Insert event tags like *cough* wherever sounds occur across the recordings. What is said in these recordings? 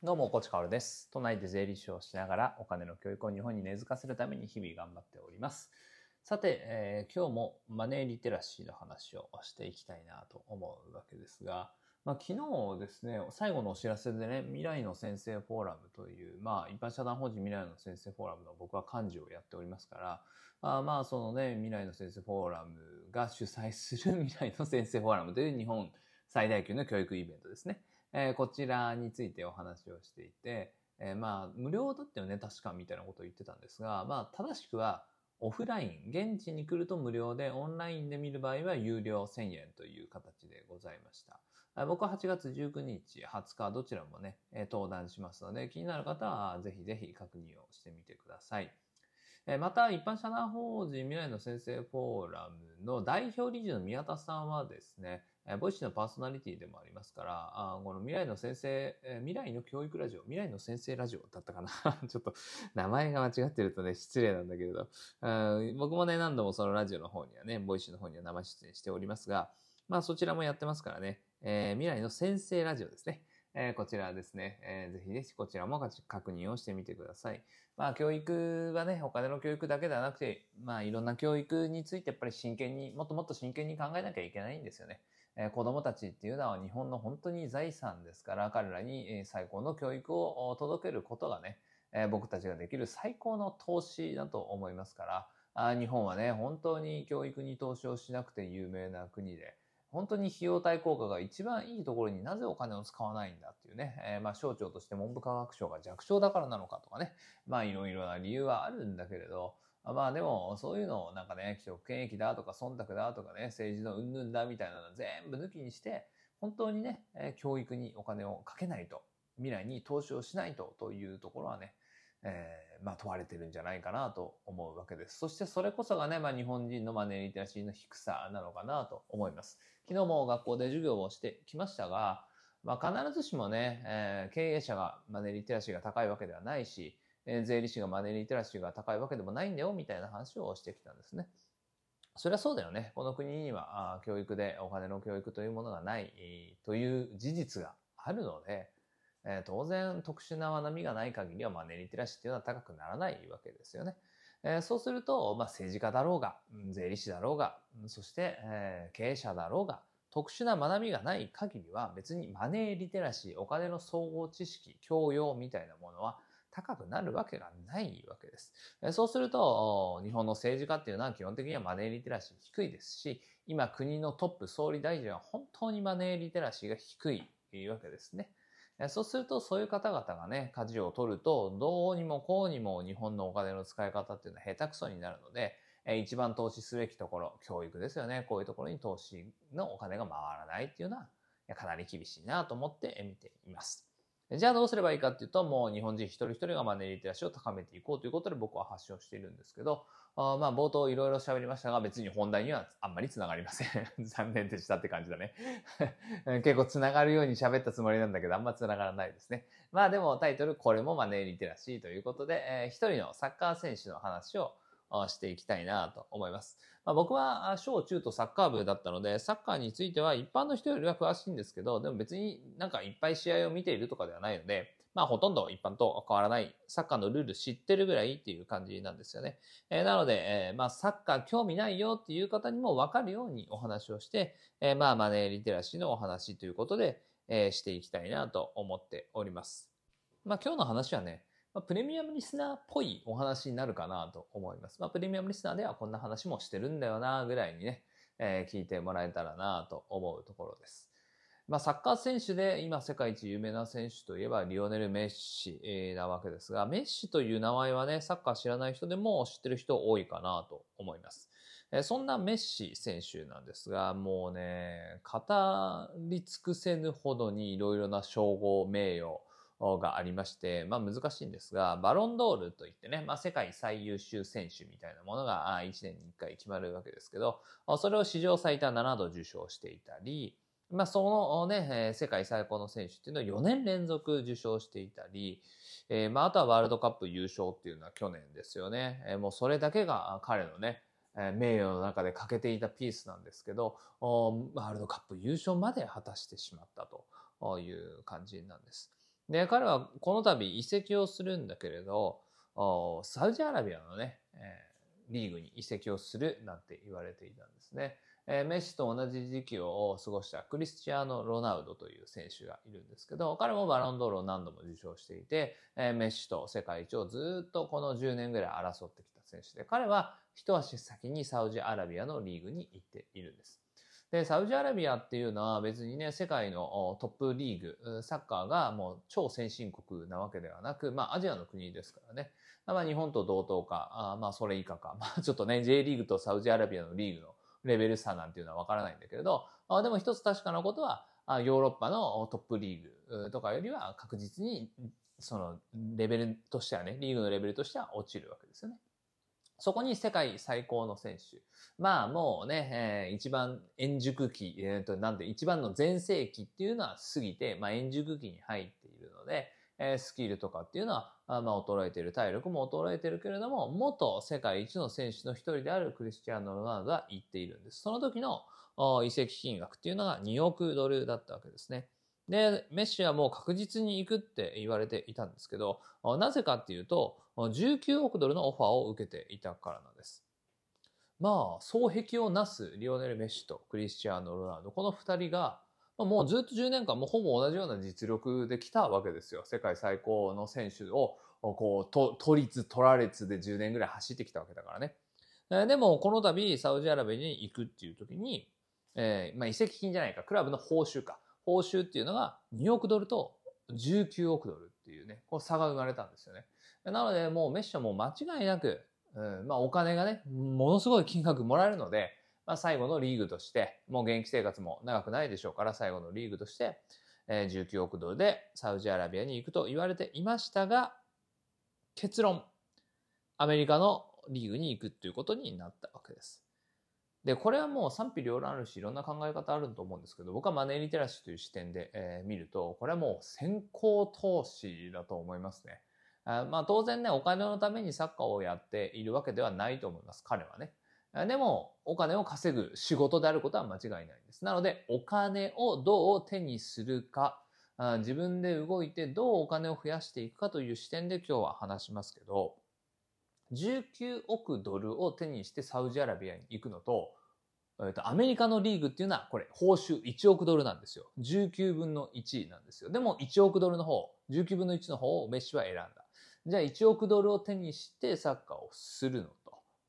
どうも、コチカオルです。都内で税理士をしながらお金の教育を日本に根付かせるために日々頑張っております。さて、えー今日もマネーリテラシーの話をしていきたいなと思うわけですが、まあ、昨日ですね、最後のお知らせでね、未来の先生フォーラムという、まあ、一般社団法人未来の先生フォーラムの僕は幹事をやっておりますから、あまあ、そのね、未来の先生フォーラムが主催する未来の先生フォーラムという日本最大級の教育イベントですね。えーこちらについてお話をしていて、えーまあ、無料だったよね、確かみたいなことを言ってたんですが、まあ、正しくは、オフライン、現地に来ると無料で、オンラインで見る場合は有料1000円という形でございました。僕は8月19日、20日、どちらもね、登壇しますので、気になる方はぜひぜひ確認をしてみてください。また、一般社団法人未来の先生フォーラムの代表理事の宮田さんはですね、えボイシーのパーソナリティでもありますから、あこの未来の先生、え未来の教育ラジオ、未来の先生ラジオだったかな *laughs* ちょっと名前が間違ってるとね、失礼なんだけれど、僕もね、何度もそのラジオの方にはね、ボイシーの方には生出演しておりますが、まあそちらもやってますからね、えー未来の先生ラジオですね。えーこちらですね、えーぜひぜひこちらも確認をしてみてください。まあ教育はね、お金の教育だけではなくて、まあいろんな教育についてやっぱり真剣に、もっともっと真剣に考えなきゃいけないんですよね。えー子供たちっていうのは日本の本当に財産ですから、彼らにえ最高の教育を届けることがね、え僕たちができる最高の投資だと思いますから、あ日本はね、本当に教育に投資をしなくて有名な国で、本当に費用対効果が一番いいところになぜお金を使わないんだっていうね、えーまあ省庁として文部科学省が弱小だからなのかとかね、まあいろいろな理由はあるんだけれど、まあでもそういうのをなんかね、既得権益だとか忖度だとかね、政治の云々だみたいなの全部抜きにして、本当にね、教育にお金をかけないと、未来に投資をしないとというところはね、えーまあ問われてるんじゃないかなと思うわけです。そしてそれこそがね、まあ日本人のマネーリテラシーの低さなのかなと思います。昨日も学校で授業をしてきましたが、まあ必ずしもね、えー経営者がマネーリテラシーが高いわけではないし、え税理士がマネーリテラシーが高いわけでもないんだよみたいな話をしてきたんですね。それはそうだよね。この国にはあ教育でお金の教育というものがないという事実があるので、え当然特殊な学びがない限りはマネーリテラシーっていうのは高くならないわけですよね。えそうすると、まあ、政治家だろうが、税理士だろうが、そして、え経営者だろうが、特殊な学びがない限りは別にマネーリテラシー、お金の総合知識、教養みたいなものは高くなるわけがないわけです。そうすると、日本の政治家っていうのは基本的にはマネーリテラシー低いですし、今国のトップ総理大臣は本当にマネーリテラシーが低いわけですね。そうすると、そういう方々がね、舵を取ると、どうにもこうにも日本のお金の使い方っていうのは下手くそになるので、一番投資すべきところ、教育ですよね。こういうところに投資のお金が回らないっていうのは、かなり厳しいなと思って見ています。じゃあどうすればいいかっていうと、もう日本人一人一人がマネーリテラシーを高めていこうということで僕は発信をしているんですけど、あまあ冒頭いろいろ喋りましたが、別に本題にはあんまりつながりません。*laughs* 残念でしたって感じだね。*laughs* 結構つながるように喋ったつもりなんだけど、あんまつながらないですね。まあでもタイトル、これもマネーリテラシーということで、えー一人のサッカー選手の話をしていきたいなと思います。まあ、僕は小中とサッカー部だったので、サッカーについては一般の人よりは詳しいんですけど、でも別になんかいっぱい試合を見ているとかではないので、まあほとんど一般と変わらない、サッカーのルール知ってるぐらいっていう感じなんですよね。えーなので、えーまあサッカー興味ないよっていう方にもわかるようにお話をして、えーまあマネーリテラシーのお話ということで、えしていきたいなと思っております。まあ今日の話はね、まあ、プレミアムリスナーっぽいお話になるかなと思います。まあ、プレミアムリスナーではこんな話もしてるんだよなぐらいにね、えー聞いてもらえたらなと思うところです。まあ、サッカー選手で今世界一有名な選手といえばリオネル・メッシなわけですが、メッシという名前はね、サッカー知らない人でも知ってる人多いかなと思います。そんなメッシ選手なんですが、もうね、語り尽くせぬほどにいろいろな称号、名誉、がありまして、まあ難しいんですが、バロンドールといってね、まあ世界最優秀選手みたいなものが1年に1回決まるわけですけど、それを史上最多7度受賞していたり、まあそのね、世界最高の選手っていうのを4年連続受賞していたり、まああとはワールドカップ優勝っていうのは去年ですよね。もうそれだけが彼のね、名誉の中で欠けていたピースなんですけど、ワールドカップ優勝まで果たしてしまったという感じなんです。で、彼はこの度移籍をするんだけれど、サウジアラビアのね、えー、リーグに移籍をするなんて言われていたんですね。えー、メッシと同じ時期を過ごしたクリスチアーノ・ロナウドという選手がいるんですけど、彼もバロンドールを何度も受賞していて、えー、メッシと世界一をずっとこの10年ぐらい争ってきた選手で、彼は一足先にサウジアラビアのリーグに行っているんです。で、サウジアラビアっていうのは別にね、世界のトップリーグ、サッカーがもう超先進国なわけではなく、まあアジアの国ですからね。まあ日本と同等か、あまあそれ以下か。*laughs* まあちょっとね、J リーグとサウジアラビアのリーグのレベル差なんていうのはわからないんだけれど、あでも一つ確かなことは、ヨーロッパのトップリーグとかよりは確実にそのレベルとしてはね、リーグのレベルとしては落ちるわけですよね。そこに世界最高の選手。まあもうね、えー、一番円熟期、えー、となんで一番の全盛期っていうのは過ぎて、まあ円熟期に入っているので、えー、スキルとかっていうのは、まあ衰えている、体力も衰えているけれども、元世界一の選手の一人であるクリスチアーノ・ロナウドは言っているんです。その時の移籍金額っていうのが2億ドルだったわけですね。で、メッシはもう確実に行くって言われていたんですけど、なぜかっていうと、19億ドルのオファーを受けていたからなんです。まあ、双璧をなすリオネル・メッシとクリスチアーノ・ロナウド、この二人が、もうずっと10年間もほぼ同じような実力で来たわけですよ。世界最高の選手を、こう、と、都立、取られつで10年ぐらい走ってきたわけだからね。でも、この度、サウジアラビアに行くっていう時に、えー、まあ、移籍金じゃないか、クラブの報酬か。報酬っていうのが2億ドルと19億ドルっていうね、こう差が生まれたんですよね。なので、もうメッシはもう間違いなく、うん、まあお金がね、ものすごい金額もらえるので、まあ最後のリーグとして、もう現役生活も長くないでしょうから、最後のリーグとして、えー、19億ドルでサウジアラビアに行くと言われていましたが、結論、アメリカのリーグに行くっていうことになったわけです。で、これはもう賛否両論あるし、いろんな考え方あると思うんですけど、僕はマネーリテラシーという視点で、えー、見ると、これはもう先行投資だと思いますね。あまあ当然ね、お金のためにサッカーをやっているわけではないと思います、彼はね。でも、お金を稼ぐ仕事であることは間違いないんです。なので、お金をどう手にするか、自分で動いてどうお金を増やしていくかという視点で今日は話しますけど、19億ドルを手にしてサウジアラビアに行くのと、えっと、アメリカのリーグっていうのは、これ、報酬1億ドルなんですよ。19分の1なんですよ。でも、1億ドルの方、19分の1の方をメッシは選んだ。じゃあ、1億ドルを手にしてサッカーをするの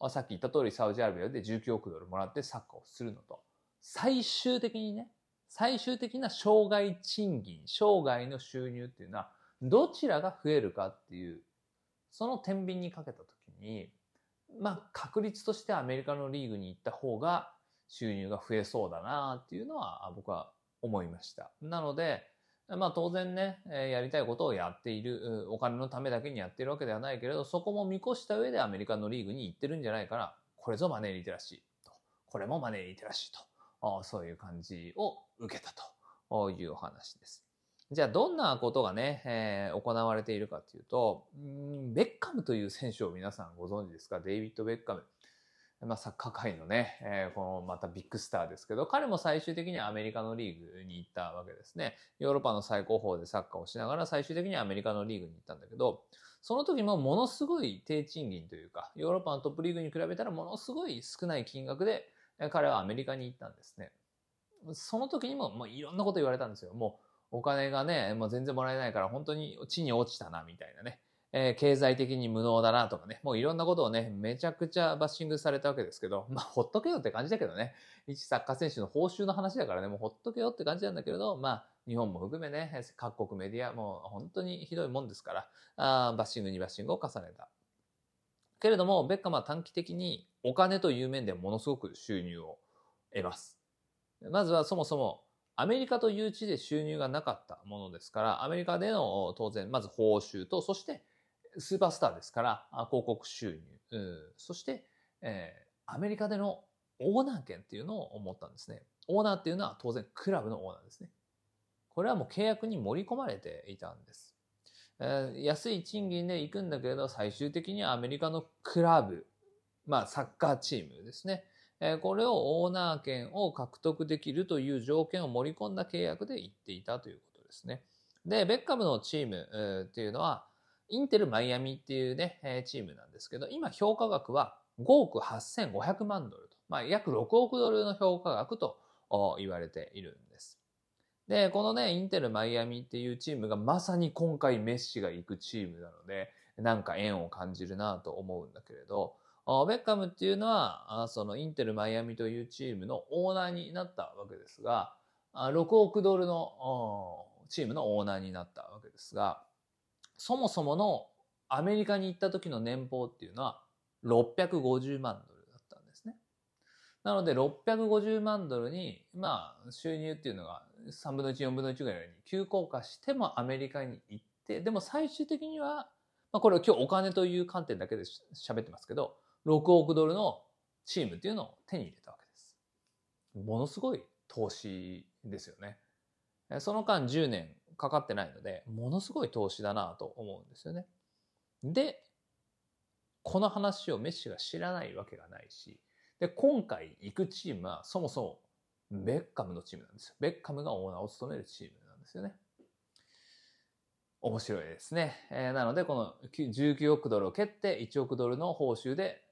と、さっき言った通り、サウジアラビアで19億ドルもらってサッカーをするのと、最終的にね、最終的な障害賃金、生涯の収入っていうのは、どちらが増えるかっていう、その天秤にかけたとに、まあ、確率としてアメリカのリーグに行った方が、収入が増えそうだなっていうのは僕は思いました。なので、まあ当然ね、やりたいことをやっている、お金のためだけにやっているわけではないけれど、そこも見越した上でアメリカのリーグに行ってるんじゃないかな。これぞマネーリテラシーと。これもマネーリテラシーと。そういう感じを受けたというお話です。じゃあどんなことがね、えー、行われているかというと、ベッカムという選手を皆さんご存知ですか？デイビッド・ベッカム。まあ、サッカー界のね、えー、このまたビッグスターですけど、彼も最終的にアメリカのリーグに行ったわけですね。ヨーロッパの最高峰でサッカーをしながら最終的にアメリカのリーグに行ったんだけど、その時もものすごい低賃金というか、ヨーロッパのトップリーグに比べたらものすごい少ない金額で、彼はアメリカに行ったんですね。その時にも、もういろんなこと言われたんですよ。もうお金がね、もう全然もらえないから本当に地に落ちたな、みたいなね。えー、経済的に無能だなとかね、もういろんなことをね、めちゃくちゃバッシングされたわけですけど、まあ、ほっとけよって感じだけどね、一サッカー選手の報酬の話だからね、もうほっとけよって感じなんだけれど、まあ、日本も含めね、各国メディア、もう本当にひどいもんですから、あバッシングにバッシングを重ねた。けれども、ベッカムは短期的にお金という面でものすごく収入を得ます。まずはそもそも、アメリカという地で収入がなかったものですから、アメリカでの当然、まず報酬と、そしてスーパースターですから、広告収入、そして、えー、アメリカでのオーナー権っていうのを思ったんですね。オーナーっていうのは当然クラブのオーナーですね。これはもう契約に盛り込まれていたんです。えー、安い賃金で行くんだけれど、最終的にはアメリカのクラブ、まあサッカーチームですね。これをオーナー権を獲得できるという条件を盛り込んだ契約で行っていたということですね。で、ベッカムのチームっていうのは、インテルマイアミっていうね、チームなんですけど、今評価額は5億8500万ドルと、まあ、約6億ドルの評価額と言われているんです。で、このね、インテルマイアミっていうチームがまさに今回メッシが行くチームなので、なんか縁を感じるなと思うんだけれど、ベッカムっていうのは、そのインテルマイアミというチームのオーナーになったわけですが、6億ドルのチームのオーナーになったわけですが、そもそものアメリカに行った時の年俸っていうのは650万ドルだったんですね。なので650万ドルに、まあ収入っていうのが3分の1、4分の1ぐらいに急降下してもアメリカに行って、でも最終的には、まあこれは今日お金という観点だけで喋ってますけど、6億ドルのチームっていうのを手に入れたわけです。ものすごい投資ですよね。その間10年かかってないので、ものすごい投資だなと思うんですよね。で、この話をメッシが知らないわけがないし、で、今回行くチームはそもそもベッカムのチームなんですよ。ベッカムがオーナーを務めるチームなんですよね。面白いですね。えー、なので、この19億ドルを蹴って1億ドルの報酬で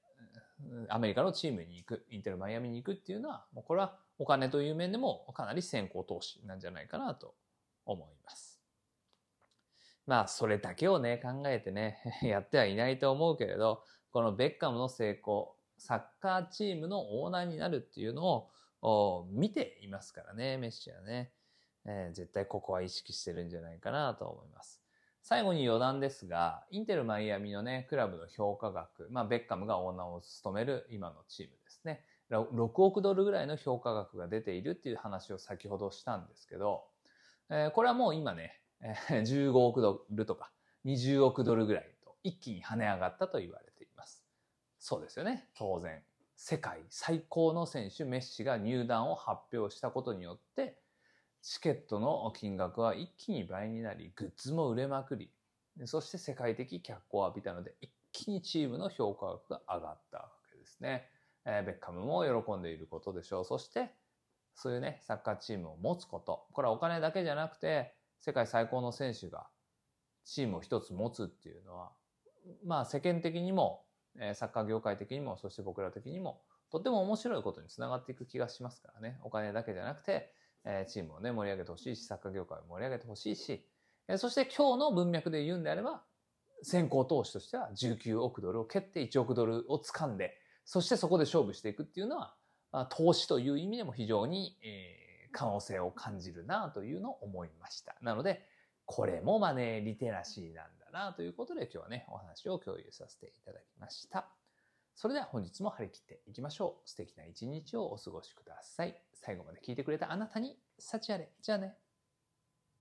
アメリカのチームに行く、インテルマイアミに行くっていうのは、もうこれはお金という面でもかなり先行投資なんじゃないかなと思います。まあ、それだけをね、考えてね、*laughs* やってはいないと思うけれど、このベッカムの成功、サッカーチームのオーナーになるっていうのを見ていますからね、メッシはね、えー、絶対ここは意識してるんじゃないかなと思います。最後に余談ですが、インテルマイアミのね、クラブの評価額、まあ、ベッカムがオーナーを務める今のチームですね。6億ドルぐらいの評価額が出ているっていう話を先ほどしたんですけど、えー、これはもう今ね、15億ドルとか20億ドルぐらいと一気に跳ね上がったと言われています。そうですよね。当然。世界最高の選手メッシが入団を発表したことによって、チケットの金額は一気に倍になり、グッズも売れまくり、そして世界的脚光を浴びたので、一気にチームの評価額が上がったわけですね。え、ベッカムも喜んでいることでしょう。そして、そういうね、サッカーチームを持つこと。これはお金だけじゃなくて、世界最高の選手がチームを一つ持つっていうのは、まあ世間的にも、サッカー業界的にも、そして僕ら的にも、とっても面白いことにつながっていく気がしますからね。お金だけじゃなくて、え、チームをね、盛り上げてほしいし、サッカー業界を盛り上げてほしいし、え、そして今日の文脈で言うんであれば、先行投資としては19億ドルを蹴って1億ドルを掴んで、そしてそこで勝負していくっていうのは、投資という意味でも非常に、え、可能性を感じるなというのを思いました。なので、これもマネーリテラシーなんだなということで今日はね、お話を共有させていただきました。それでは本日も張り切っていきましょう。素敵な一日をお過ごしください。最後まで聞いてくれたあなたに、幸あれ。じゃあね。